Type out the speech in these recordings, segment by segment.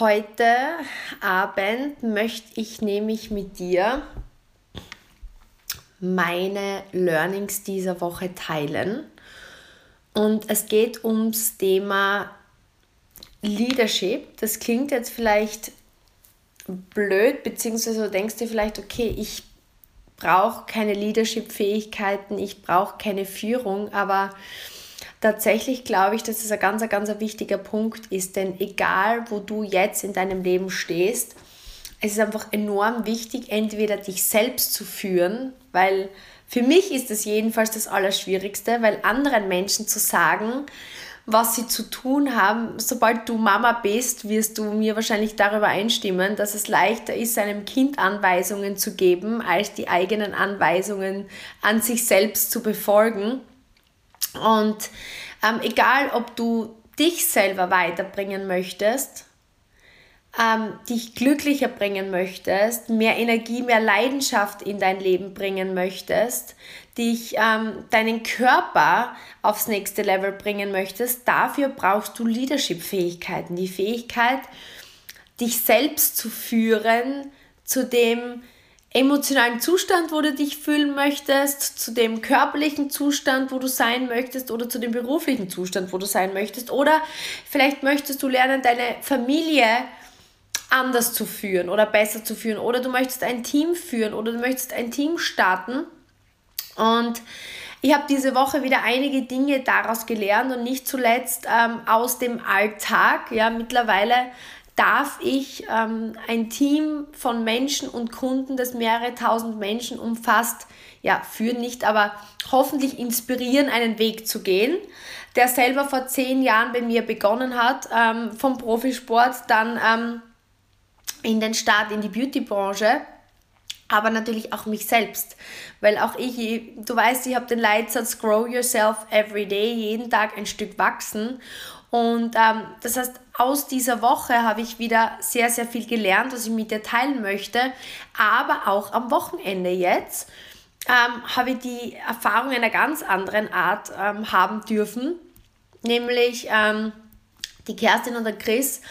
Heute Abend möchte ich nämlich mit dir meine Learnings dieser Woche teilen. Und es geht ums Thema Leadership. Das klingt jetzt vielleicht blöd, beziehungsweise du denkst dir vielleicht, okay, ich brauche keine Leadership-Fähigkeiten, ich brauche keine Führung, aber tatsächlich glaube ich, dass das ein ganz, ganz wichtiger Punkt ist, denn egal, wo du jetzt in deinem Leben stehst, es ist einfach enorm wichtig, entweder dich selbst zu führen, weil für mich ist das jedenfalls das Allerschwierigste, weil anderen Menschen zu sagen, was sie zu tun haben. Sobald du Mama bist, wirst du mir wahrscheinlich darüber einstimmen, dass es leichter ist, seinem Kind Anweisungen zu geben, als die eigenen Anweisungen an sich selbst zu befolgen. Und ähm, egal, ob du dich selber weiterbringen möchtest, ähm, dich glücklicher bringen möchtest, mehr Energie, mehr Leidenschaft in dein Leben bringen möchtest, dich ähm, deinen Körper aufs nächste Level bringen möchtest, dafür brauchst du Leadership-Fähigkeiten. Die Fähigkeit, dich selbst zu führen zu dem emotionalen Zustand, wo du dich fühlen möchtest, zu dem körperlichen Zustand, wo du sein möchtest oder zu dem beruflichen Zustand, wo du sein möchtest. Oder vielleicht möchtest du lernen, deine Familie anders zu führen oder besser zu führen. Oder du möchtest ein Team führen oder du möchtest ein Team starten. Und ich habe diese Woche wieder einige Dinge daraus gelernt und nicht zuletzt ähm, aus dem Alltag. Ja, mittlerweile darf ich ähm, ein Team von Menschen und Kunden, das mehrere tausend Menschen umfasst, ja, führen nicht, aber hoffentlich inspirieren, einen Weg zu gehen, der selber vor zehn Jahren bei mir begonnen hat, ähm, vom Profisport, dann ähm, in den Start in die Beautybranche aber natürlich auch mich selbst, weil auch ich, du weißt, ich habe den Leitsatz Grow Yourself Every Day, jeden Tag ein Stück wachsen. Und ähm, das heißt, aus dieser Woche habe ich wieder sehr, sehr viel gelernt, was ich mit dir teilen möchte. Aber auch am Wochenende jetzt ähm, habe ich die Erfahrung einer ganz anderen Art ähm, haben dürfen. Nämlich ähm, die Kerstin und der Chris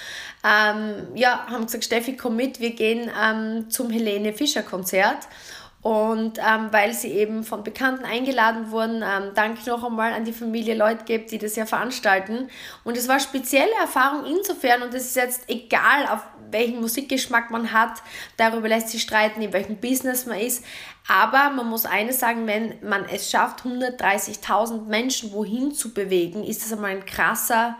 ähm, ja, haben gesagt, Steffi, komm mit, wir gehen ähm, zum Helene Fischer Konzert. Und ähm, weil sie eben von Bekannten eingeladen wurden, ähm, danke noch einmal an die Familie Leute gibt, die das ja veranstalten. Und es war spezielle Erfahrung insofern, und es ist jetzt egal, auf welchen Musikgeschmack man hat, darüber lässt sich streiten, in welchem Business man ist. Aber man muss eines sagen, wenn man es schafft, 130.000 Menschen wohin zu bewegen, ist das einmal ein krasser,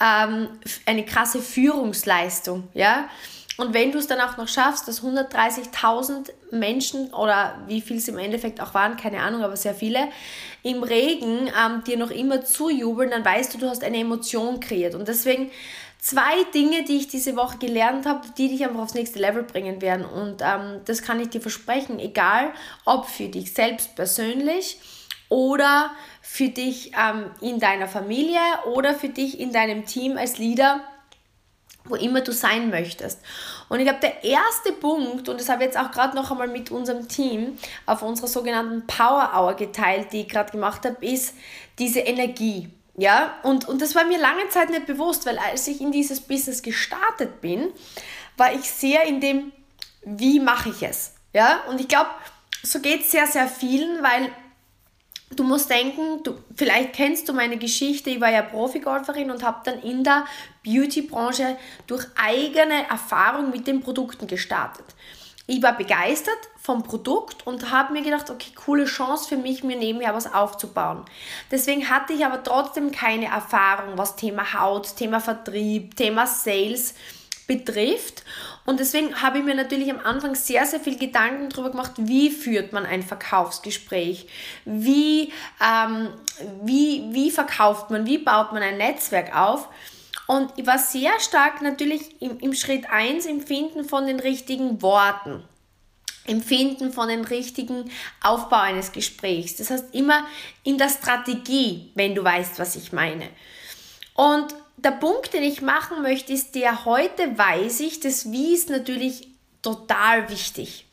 ähm, eine krasse Führungsleistung. Ja? Und wenn du es dann auch noch schaffst, dass 130.000 Menschen oder wie viel es im Endeffekt auch waren, keine Ahnung, aber sehr viele, im Regen ähm, dir noch immer zujubeln, dann weißt du, du hast eine Emotion kreiert. Und deswegen zwei Dinge, die ich diese Woche gelernt habe, die dich einfach aufs nächste Level bringen werden. Und ähm, das kann ich dir versprechen, egal ob für dich selbst persönlich oder für dich ähm, in deiner Familie oder für dich in deinem Team als Leader wo immer du sein möchtest. Und ich glaube, der erste Punkt, und das habe ich jetzt auch gerade noch einmal mit unserem Team auf unserer sogenannten Power Hour geteilt, die ich gerade gemacht habe, ist diese Energie. Ja, und, und das war mir lange Zeit nicht bewusst, weil als ich in dieses Business gestartet bin, war ich sehr in dem, wie mache ich es? Ja, und ich glaube, so geht es sehr, sehr vielen, weil Du musst denken, du, vielleicht kennst du meine Geschichte, ich war ja Profigolferin und habe dann in der Beauty-Branche durch eigene Erfahrung mit den Produkten gestartet. Ich war begeistert vom Produkt und habe mir gedacht, okay, coole Chance für mich, mir nebenher was aufzubauen. Deswegen hatte ich aber trotzdem keine Erfahrung, was Thema Haut, Thema Vertrieb, Thema Sales betrifft. Und deswegen habe ich mir natürlich am Anfang sehr, sehr viel Gedanken darüber gemacht, wie führt man ein Verkaufsgespräch, wie, ähm, wie, wie verkauft man, wie baut man ein Netzwerk auf. Und ich war sehr stark natürlich im, im Schritt 1 im Finden von den richtigen Worten. Empfinden von dem richtigen Aufbau eines Gesprächs. Das heißt immer in der Strategie, wenn du weißt, was ich meine. Und der Punkt, den ich machen möchte, ist der, heute weiß ich, das Wie ist natürlich total wichtig.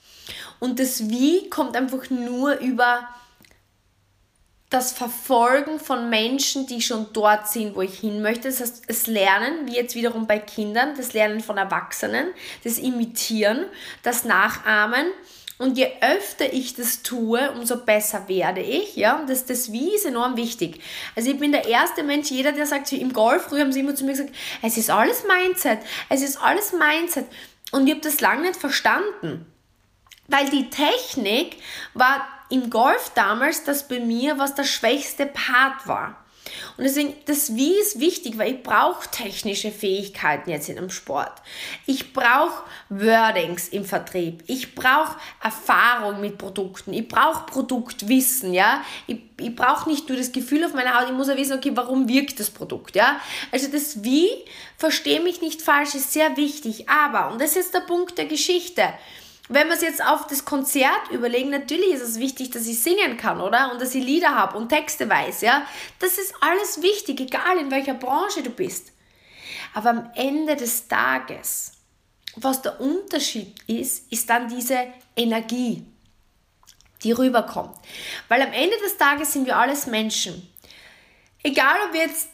Und das Wie kommt einfach nur über das Verfolgen von Menschen, die schon dort sind, wo ich hin möchte. Das heißt, das Lernen, wie jetzt wiederum bei Kindern, das Lernen von Erwachsenen, das Imitieren, das Nachahmen. Und je öfter ich das tue, umso besser werde ich. Ja? Und das, das Wie ist enorm wichtig. Also ich bin der erste Mensch, jeder, der sagt, im Golf, früher haben sie immer zu mir gesagt, es ist alles Mindset, es ist alles Mindset. Und ich habe das lange nicht verstanden. Weil die Technik war im Golf damals das bei mir, was der schwächste Part war. Und deswegen, das Wie ist wichtig, weil ich brauche technische Fähigkeiten jetzt in einem Sport. Ich brauche Wordings im Vertrieb. Ich brauche Erfahrung mit Produkten. Ich brauche Produktwissen, ja. Ich, ich brauche nicht nur das Gefühl auf meiner Haut, ich muss ja wissen, okay, warum wirkt das Produkt, ja. Also das Wie, verstehe mich nicht falsch, ist sehr wichtig. Aber, und das ist der Punkt der Geschichte, wenn wir es jetzt auf das Konzert überlegen, natürlich ist es wichtig, dass ich singen kann, oder? Und dass ich Lieder habe und Texte weiß, ja? Das ist alles wichtig, egal in welcher Branche du bist. Aber am Ende des Tages, was der Unterschied ist, ist dann diese Energie, die rüberkommt. Weil am Ende des Tages sind wir alles Menschen. Egal, ob wir jetzt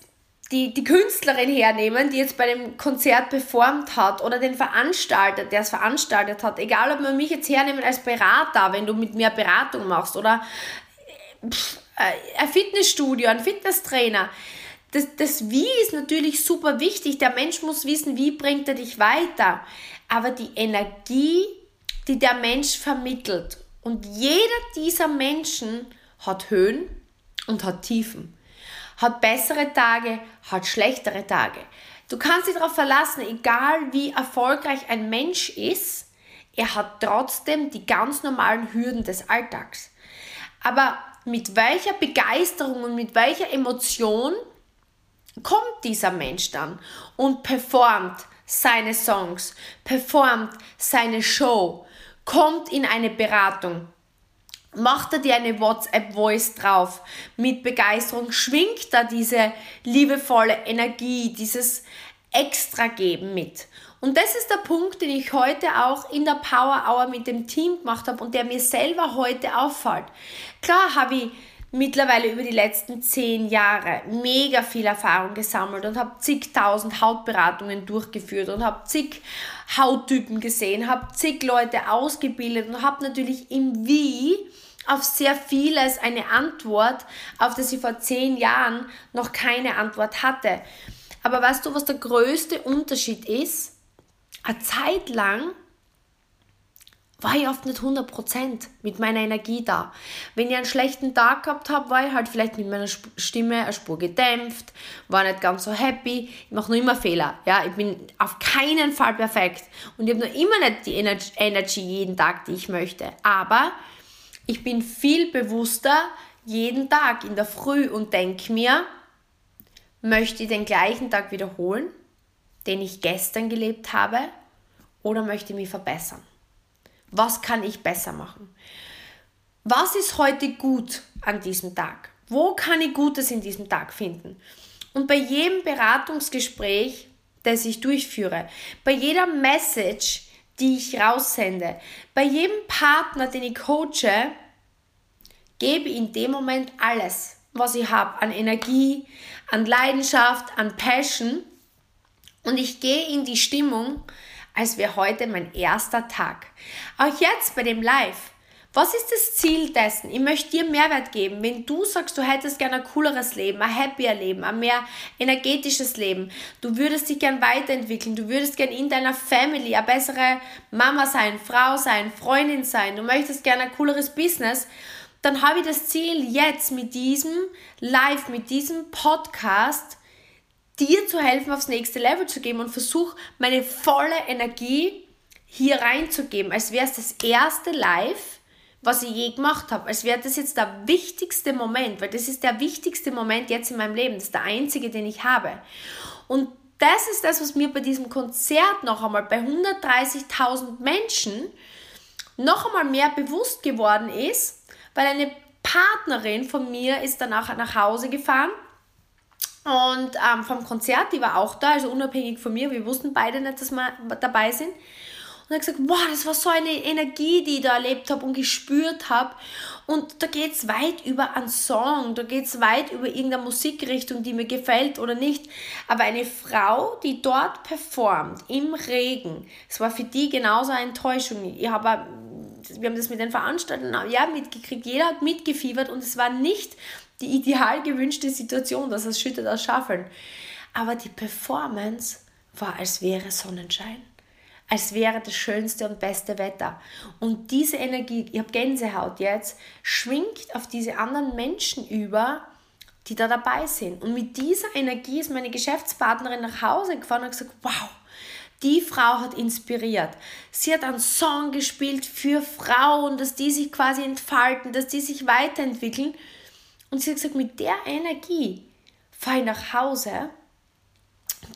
die, die Künstlerin hernehmen, die jetzt bei dem Konzert performt hat oder den Veranstalter, der es veranstaltet hat, egal ob man mich jetzt hernehmen als Berater, wenn du mit mir Beratung machst oder pff, äh, ein Fitnessstudio, ein Fitnesstrainer. Das, das Wie ist natürlich super wichtig. Der Mensch muss wissen, wie bringt er dich weiter. Aber die Energie, die der Mensch vermittelt. Und jeder dieser Menschen hat Höhen und hat Tiefen hat bessere Tage, hat schlechtere Tage. Du kannst dich darauf verlassen, egal wie erfolgreich ein Mensch ist, er hat trotzdem die ganz normalen Hürden des Alltags. Aber mit welcher Begeisterung und mit welcher Emotion kommt dieser Mensch dann und performt seine Songs, performt seine Show, kommt in eine Beratung, macht er dir eine WhatsApp-Voice drauf mit Begeisterung, schwingt da diese liebevolle Energie, dieses Extra-Geben mit. Und das ist der Punkt, den ich heute auch in der Power Hour mit dem Team gemacht habe und der mir selber heute auffällt. Klar habe ich mittlerweile über die letzten zehn Jahre mega viel Erfahrung gesammelt und habe zigtausend Hautberatungen durchgeführt und habe zig Hauttypen gesehen, habe zig Leute ausgebildet und habe natürlich im Wie auf sehr vieles eine Antwort, auf das ich vor zehn Jahren noch keine Antwort hatte. Aber weißt du, was der größte Unterschied ist? Eine Zeit lang war ich oft nicht 100% mit meiner Energie da. Wenn ich einen schlechten Tag gehabt habe, war ich halt vielleicht mit meiner Stimme eine Spur gedämpft, war nicht ganz so happy. Ich mache noch immer Fehler. Ja, ich bin auf keinen Fall perfekt und ich habe noch immer nicht die Energy jeden Tag, die ich möchte. Aber ich bin viel bewusster jeden Tag in der Früh und denke mir, möchte ich den gleichen Tag wiederholen, den ich gestern gelebt habe, oder möchte ich mich verbessern? Was kann ich besser machen? Was ist heute gut an diesem Tag? Wo kann ich Gutes in diesem Tag finden? Und bei jedem Beratungsgespräch, das ich durchführe, bei jeder Message, die ich raussende. Bei jedem Partner, den ich coache, gebe in dem Moment alles, was ich habe, an Energie, an Leidenschaft, an Passion. Und ich gehe in die Stimmung, als wäre heute mein erster Tag. Auch jetzt bei dem Live. Was ist das Ziel dessen? Ich möchte dir Mehrwert geben. Wenn du sagst, du hättest gerne ein cooleres Leben, ein happier Leben, ein mehr energetisches Leben, du würdest dich gern weiterentwickeln, du würdest gern in deiner Family eine bessere Mama sein, Frau sein, Freundin sein, du möchtest gerne ein cooleres Business, dann habe ich das Ziel jetzt mit diesem Live, mit diesem Podcast, dir zu helfen, aufs nächste Level zu geben und versuche meine volle Energie hier reinzugeben, als wäre es das erste Live, was ich je gemacht habe, als wäre das jetzt der wichtigste Moment, weil das ist der wichtigste Moment jetzt in meinem Leben, das ist der einzige, den ich habe. Und das ist das, was mir bei diesem Konzert noch einmal bei 130.000 Menschen noch einmal mehr bewusst geworden ist, weil eine Partnerin von mir ist danach nach Hause gefahren und ähm, vom Konzert, die war auch da, also unabhängig von mir, wir wussten beide nicht, dass wir dabei sind. Und er hat gesagt, wow, das war so eine Energie, die ich da erlebt habe und gespürt habe. Und da geht es weit über einen Song, da geht es weit über irgendeine Musikrichtung, die mir gefällt oder nicht. Aber eine Frau, die dort performt, im Regen, es war für die genauso eine Enttäuschung. Ich habe, wir haben das mit den Veranstaltern ja, mitgekriegt, jeder hat mitgefiebert und es war nicht die ideal gewünschte Situation, dass es schüttet aus Schaffeln. Aber die Performance war, als wäre Sonnenschein als wäre das schönste und beste Wetter. Und diese Energie, ich habe Gänsehaut jetzt, schwingt auf diese anderen Menschen über, die da dabei sind. Und mit dieser Energie ist meine Geschäftspartnerin nach Hause gefahren und gesagt, wow, die Frau hat inspiriert. Sie hat einen Song gespielt für Frauen, dass die sich quasi entfalten, dass die sich weiterentwickeln. Und sie hat gesagt, mit der Energie fahre ich nach Hause.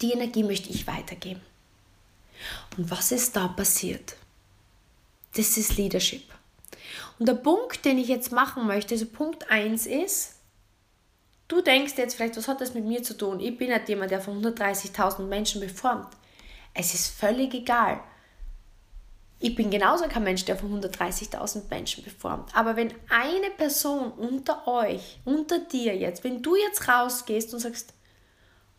Die Energie möchte ich weitergeben. Und was ist da passiert? Das ist Leadership. Und der Punkt, den ich jetzt machen möchte, also Punkt 1 ist, du denkst jetzt vielleicht, was hat das mit mir zu tun? Ich bin nicht jemand, der von 130.000 Menschen beformt. Es ist völlig egal. Ich bin genauso kein Mensch, der von 130.000 Menschen beformt. Aber wenn eine Person unter euch, unter dir jetzt, wenn du jetzt rausgehst und sagst,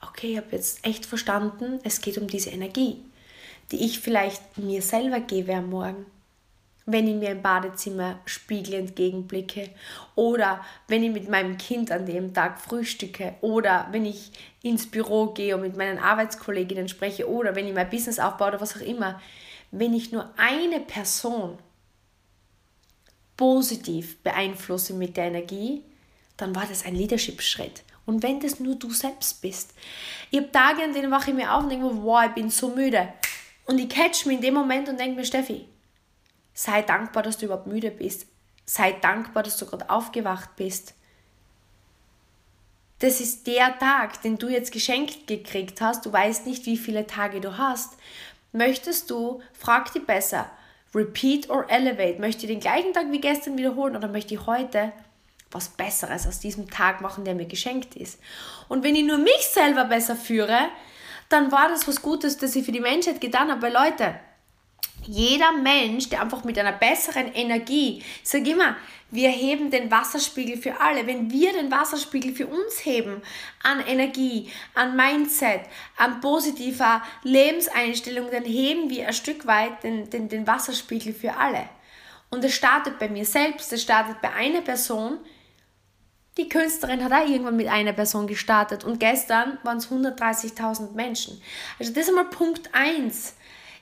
okay, ich habe jetzt echt verstanden, es geht um diese Energie die ich vielleicht mir selber gebe am Morgen. Wenn ich mir im Badezimmer Spiegel entgegenblicke oder wenn ich mit meinem Kind an dem Tag frühstücke oder wenn ich ins Büro gehe und mit meinen Arbeitskolleginnen spreche oder wenn ich mein Business aufbaue oder was auch immer. Wenn ich nur eine Person positiv beeinflusse mit der Energie, dann war das ein Leadership-Schritt. Und wenn das nur du selbst bist. Ich habe Tage, an denen wache ich mir auf und denke mir, wow, ich bin so müde. Und ich catch mich in dem Moment und denke mir, Steffi, sei dankbar, dass du überhaupt müde bist. Sei dankbar, dass du gerade aufgewacht bist. Das ist der Tag, den du jetzt geschenkt gekriegt hast. Du weißt nicht, wie viele Tage du hast. Möchtest du, frag dich besser, repeat or elevate. Möchte ich den gleichen Tag wie gestern wiederholen oder möchte ich heute was Besseres aus diesem Tag machen, der mir geschenkt ist? Und wenn ich nur mich selber besser führe, dann war das was Gutes, das ich für die Menschheit getan habe. Leute, jeder Mensch, der einfach mit einer besseren Energie, sage immer, wir heben den Wasserspiegel für alle. Wenn wir den Wasserspiegel für uns heben, an Energie, an Mindset, an positiver Lebenseinstellung, dann heben wir ein Stück weit den, den, den Wasserspiegel für alle. Und es startet bei mir selbst, es startet bei einer Person, die Künstlerin hat auch irgendwann mit einer Person gestartet und gestern waren es 130.000 Menschen. Also das ist einmal Punkt 1.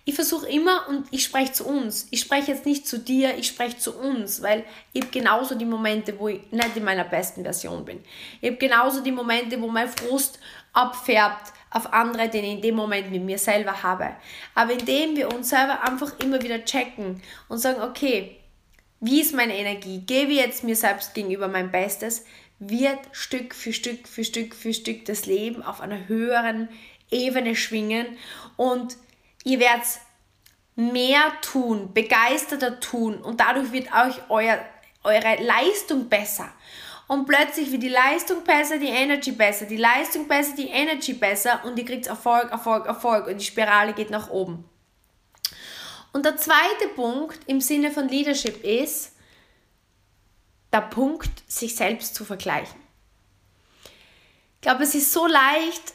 Ich versuche immer und ich spreche zu uns. Ich spreche jetzt nicht zu dir, ich spreche zu uns, weil ich habe genauso die Momente, wo ich nicht in meiner besten Version bin. Ich habe genauso die Momente, wo mein Frust abfärbt auf andere, den ich in dem Moment mit mir selber habe. Aber indem wir uns selber einfach immer wieder checken und sagen, okay, wie ist meine Energie? Gebe ich jetzt mir selbst gegenüber mein Bestes? Wird Stück für Stück für Stück für Stück das Leben auf einer höheren Ebene schwingen und ihr werdet mehr tun, begeisterter tun und dadurch wird euch euer, eure Leistung besser. Und plötzlich wird die Leistung besser, die Energy besser, die Leistung besser, die Energy besser und ihr kriegt Erfolg, Erfolg, Erfolg und die Spirale geht nach oben. Und der zweite Punkt im Sinne von Leadership ist der Punkt, sich selbst zu vergleichen. Ich glaube, es ist so leicht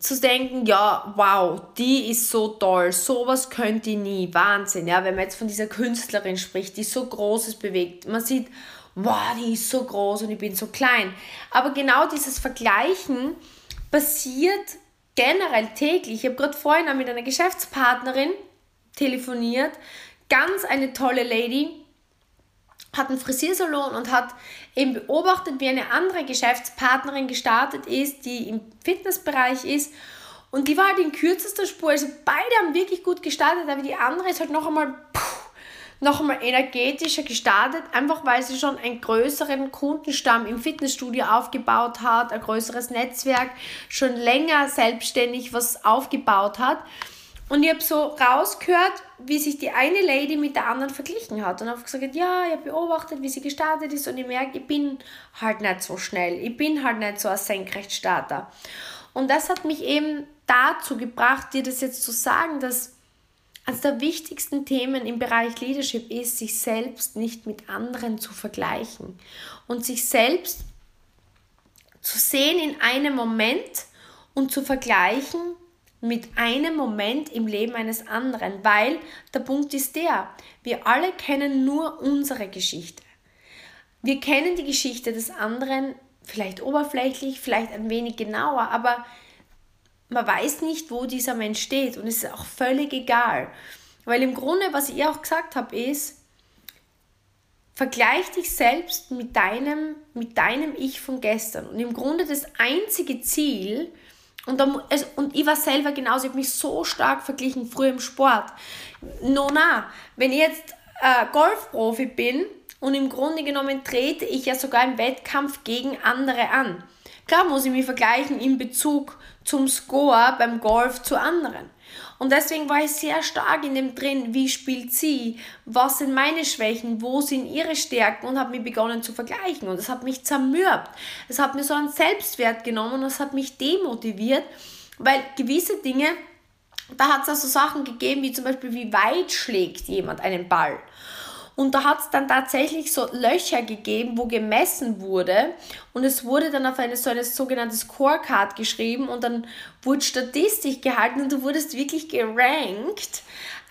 zu denken, ja, wow, die ist so toll, sowas könnte ich nie, Wahnsinn, ja, wenn man jetzt von dieser Künstlerin spricht, die so Großes bewegt, man sieht, wow, die ist so groß und ich bin so klein. Aber genau dieses Vergleichen passiert generell täglich. Ich habe gerade vorhin auch mit einer Geschäftspartnerin telefoniert. Ganz eine tolle Lady, hat einen Frisiersalon und hat eben beobachtet, wie eine andere Geschäftspartnerin gestartet ist, die im Fitnessbereich ist. Und die war halt in kürzester Spur. Also beide haben wirklich gut gestartet, aber die andere ist halt noch einmal, puh, noch einmal energetischer gestartet, einfach weil sie schon einen größeren Kundenstamm im Fitnessstudio aufgebaut hat, ein größeres Netzwerk, schon länger selbstständig was aufgebaut hat. Und ich habe so rausgehört, wie sich die eine Lady mit der anderen verglichen hat. Und habe gesagt, ja, ich habe beobachtet, wie sie gestartet ist und ich merke, ich bin halt nicht so schnell. Ich bin halt nicht so ein Senkrechtstarter. Und das hat mich eben dazu gebracht, dir das jetzt zu sagen, dass Eines der wichtigsten Themen im Bereich Leadership ist, sich selbst nicht mit anderen zu vergleichen und sich selbst zu sehen in einem Moment und zu vergleichen mit einem Moment im Leben eines anderen, weil der Punkt ist der, wir alle kennen nur unsere Geschichte. Wir kennen die Geschichte des anderen vielleicht oberflächlich, vielleicht ein wenig genauer, aber man weiß nicht, wo dieser Mensch steht und es ist auch völlig egal. Weil im Grunde, was ich auch gesagt habe, ist, vergleich dich selbst mit deinem, mit deinem Ich von gestern. Und im Grunde das einzige Ziel, und, da, also, und ich war selber genauso, ich habe mich so stark verglichen früher im Sport. No, na, wenn ich jetzt äh, Golfprofi bin und im Grunde genommen trete ich ja sogar im Wettkampf gegen andere an. Klar muss ich mich vergleichen in Bezug zum Score beim Golf zu anderen. Und deswegen war ich sehr stark in dem drin, wie spielt sie, was sind meine Schwächen, wo sind ihre Stärken und habe mich begonnen zu vergleichen. Und es hat mich zermürbt. Es hat mir so einen Selbstwert genommen und es hat mich demotiviert, weil gewisse Dinge, da hat es also Sachen gegeben, wie zum Beispiel, wie weit schlägt jemand einen Ball. Und da hat es dann tatsächlich so Löcher gegeben, wo gemessen wurde. Und es wurde dann auf eine so eine sogenannte Scorecard geschrieben und dann wurde Statistik gehalten und du wurdest wirklich gerankt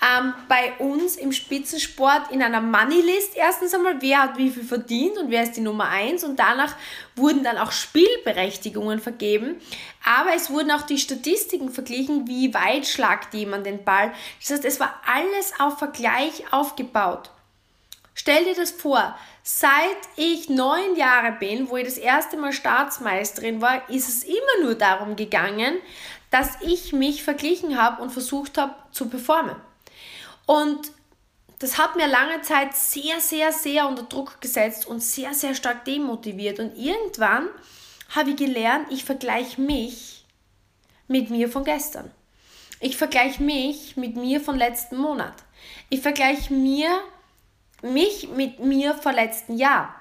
ähm, bei uns im Spitzensport in einer Moneylist. Erstens einmal, wer hat wie viel verdient und wer ist die Nummer eins und danach wurden dann auch Spielberechtigungen vergeben. Aber es wurden auch die Statistiken verglichen, wie weit schlagt jemand den Ball. Das heißt, es war alles auf Vergleich aufgebaut. Stell dir das vor, seit ich neun Jahre bin, wo ich das erste Mal Staatsmeisterin war, ist es immer nur darum gegangen, dass ich mich verglichen habe und versucht habe zu performen. Und das hat mir lange Zeit sehr, sehr, sehr unter Druck gesetzt und sehr, sehr stark demotiviert. Und irgendwann habe ich gelernt, ich vergleiche mich mit mir von gestern. Ich vergleiche mich mit mir von letzten Monat. Ich vergleiche mir mich mit mir vor letzten Jahr.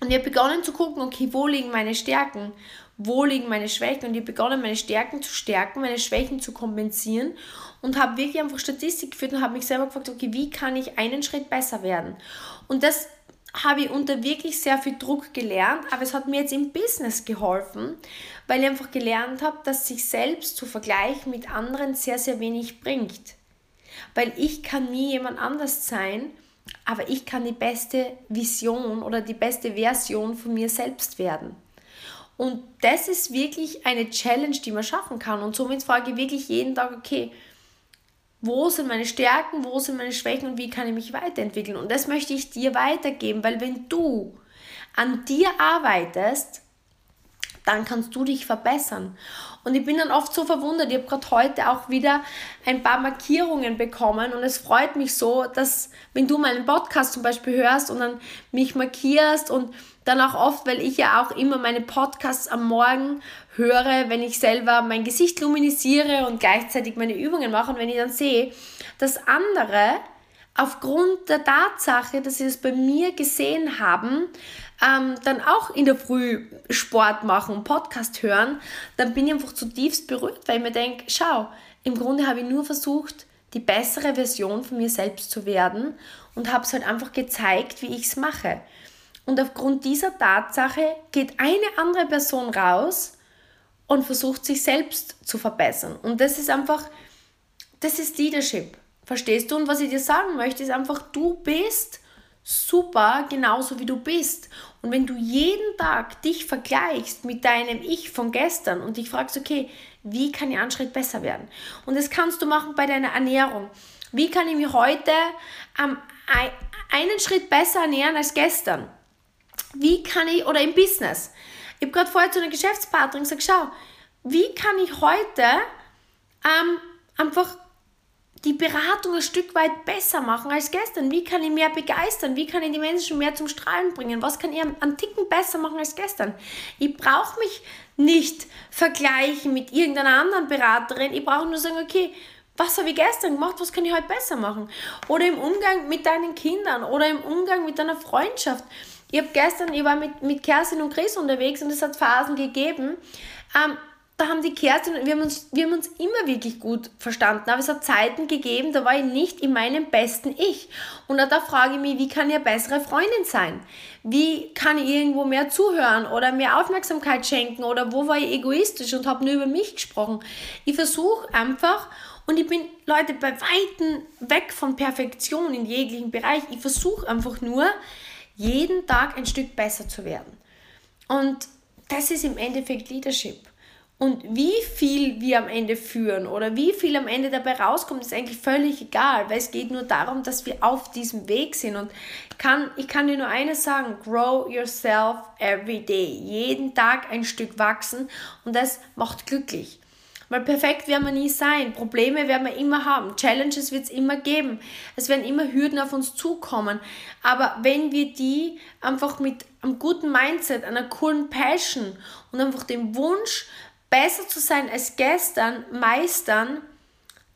Und ich habe begonnen zu gucken, okay, wo liegen meine Stärken, wo liegen meine Schwächen. Und ich habe begonnen, meine Stärken zu stärken, meine Schwächen zu kompensieren und habe wirklich einfach Statistik geführt und habe mich selber gefragt, okay, wie kann ich einen Schritt besser werden? Und das habe ich unter wirklich sehr viel Druck gelernt, aber es hat mir jetzt im Business geholfen, weil ich einfach gelernt habe, dass sich selbst zu vergleichen mit anderen sehr, sehr wenig bringt. Weil ich kann nie jemand anders sein, aber ich kann die beste Vision oder die beste Version von mir selbst werden. Und das ist wirklich eine Challenge, die man schaffen kann. Und somit frage ich wirklich jeden Tag, okay, wo sind meine Stärken, wo sind meine Schwächen und wie kann ich mich weiterentwickeln? Und das möchte ich dir weitergeben, weil wenn du an dir arbeitest, dann kannst du dich verbessern. Und ich bin dann oft so verwundert. Ich habe gerade heute auch wieder ein paar Markierungen bekommen und es freut mich so, dass wenn du meinen Podcast zum Beispiel hörst und dann mich markierst und dann auch oft, weil ich ja auch immer meine Podcasts am Morgen höre, wenn ich selber mein Gesicht luminisiere und gleichzeitig meine Übungen mache und wenn ich dann sehe, dass andere aufgrund der Tatsache, dass sie es bei mir gesehen haben, ähm, dann auch in der Früh Sport machen und Podcast hören, dann bin ich einfach zutiefst berührt, weil ich mir denke, schau, im Grunde habe ich nur versucht, die bessere Version von mir selbst zu werden und habe es halt einfach gezeigt, wie ich es mache. Und aufgrund dieser Tatsache geht eine andere Person raus und versucht sich selbst zu verbessern. Und das ist einfach, das ist Leadership. Verstehst du? Und was ich dir sagen möchte, ist einfach, du bist super genauso wie du bist. Und wenn du jeden Tag dich vergleichst mit deinem Ich von gestern und dich fragst, okay, wie kann ich einen Schritt besser werden? Und das kannst du machen bei deiner Ernährung. Wie kann ich mich heute ähm, einen Schritt besser ernähren als gestern? Wie kann ich, oder im Business. Ich habe gerade vorher zu einer Geschäftspartnerin gesagt, schau, wie kann ich heute ähm, einfach die Beratung ein Stück weit besser machen als gestern? Wie kann ich mehr begeistern? Wie kann ich die Menschen mehr zum Strahlen bringen? Was kann ich einen Ticken besser machen als gestern? Ich brauche mich nicht vergleichen mit irgendeiner anderen Beraterin. Ich brauche nur sagen, okay, was habe ich gestern gemacht? Was kann ich heute besser machen? Oder im Umgang mit deinen Kindern oder im Umgang mit deiner Freundschaft. Ich habe gestern, ich war mit, mit Kerstin und Chris unterwegs und es hat Phasen gegeben, ähm, da haben die Kerstin und wir haben, uns, wir haben uns immer wirklich gut verstanden. Aber es hat Zeiten gegeben, da war ich nicht in meinem besten Ich. Und da frage ich mich, wie kann ich eine bessere Freundin sein? Wie kann ich irgendwo mehr zuhören oder mehr Aufmerksamkeit schenken? Oder wo war ich egoistisch und habe nur über mich gesprochen? Ich versuche einfach, und ich bin, Leute, bei Weitem weg von Perfektion in jeglichen Bereich. Ich versuche einfach nur, jeden Tag ein Stück besser zu werden. Und das ist im Endeffekt Leadership. Und wie viel wir am Ende führen oder wie viel am Ende dabei rauskommt, ist eigentlich völlig egal, weil es geht nur darum, dass wir auf diesem Weg sind. Und kann, ich kann dir nur eines sagen, grow yourself every day. Jeden Tag ein Stück wachsen und das macht glücklich. Weil perfekt werden wir nie sein. Probleme werden wir immer haben. Challenges wird es immer geben. Es werden immer Hürden auf uns zukommen. Aber wenn wir die einfach mit einem guten Mindset, einer coolen Passion und einfach dem Wunsch, besser zu sein als gestern meistern,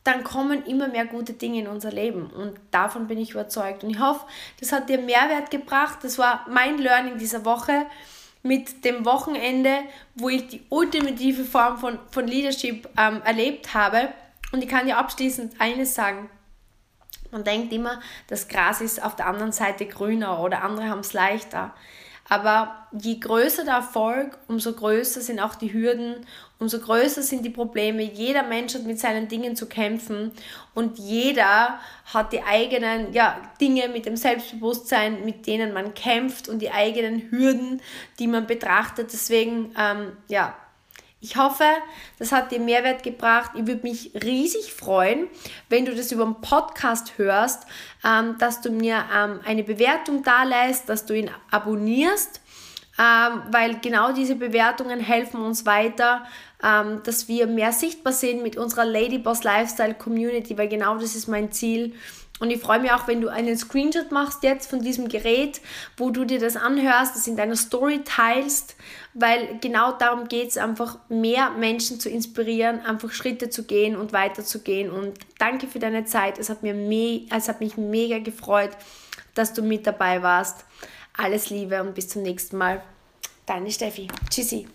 dann kommen immer mehr gute Dinge in unser Leben. Und davon bin ich überzeugt. Und ich hoffe, das hat dir Mehrwert gebracht. Das war mein Learning dieser Woche mit dem Wochenende, wo ich die ultimative Form von, von Leadership ähm, erlebt habe. Und ich kann dir abschließend eines sagen. Man denkt immer, das Gras ist auf der anderen Seite grüner oder andere haben es leichter. Aber je größer der Erfolg, umso größer sind auch die Hürden, umso größer sind die Probleme. Jeder Mensch hat mit seinen Dingen zu kämpfen und jeder hat die eigenen ja, Dinge mit dem Selbstbewusstsein, mit denen man kämpft und die eigenen Hürden, die man betrachtet. Deswegen, ähm, ja, ich hoffe, das hat dir Mehrwert gebracht. Ich würde mich riesig freuen, wenn du das über den Podcast hörst, ähm, dass du mir ähm, eine Bewertung da dass du ihn abonnierst, ähm, weil genau diese Bewertungen helfen uns weiter, ähm, dass wir mehr sichtbar sind mit unserer Ladyboss Lifestyle Community, weil genau das ist mein Ziel und ich freue mich auch, wenn du einen Screenshot machst jetzt von diesem Gerät, wo du dir das anhörst, das in deiner Story teilst, weil genau darum geht es einfach, mehr Menschen zu inspirieren, einfach Schritte zu gehen und weiterzugehen. Und danke für deine Zeit. Es hat, mir me es hat mich mega gefreut, dass du mit dabei warst. Alles Liebe und bis zum nächsten Mal. Deine Steffi. Tschüssi.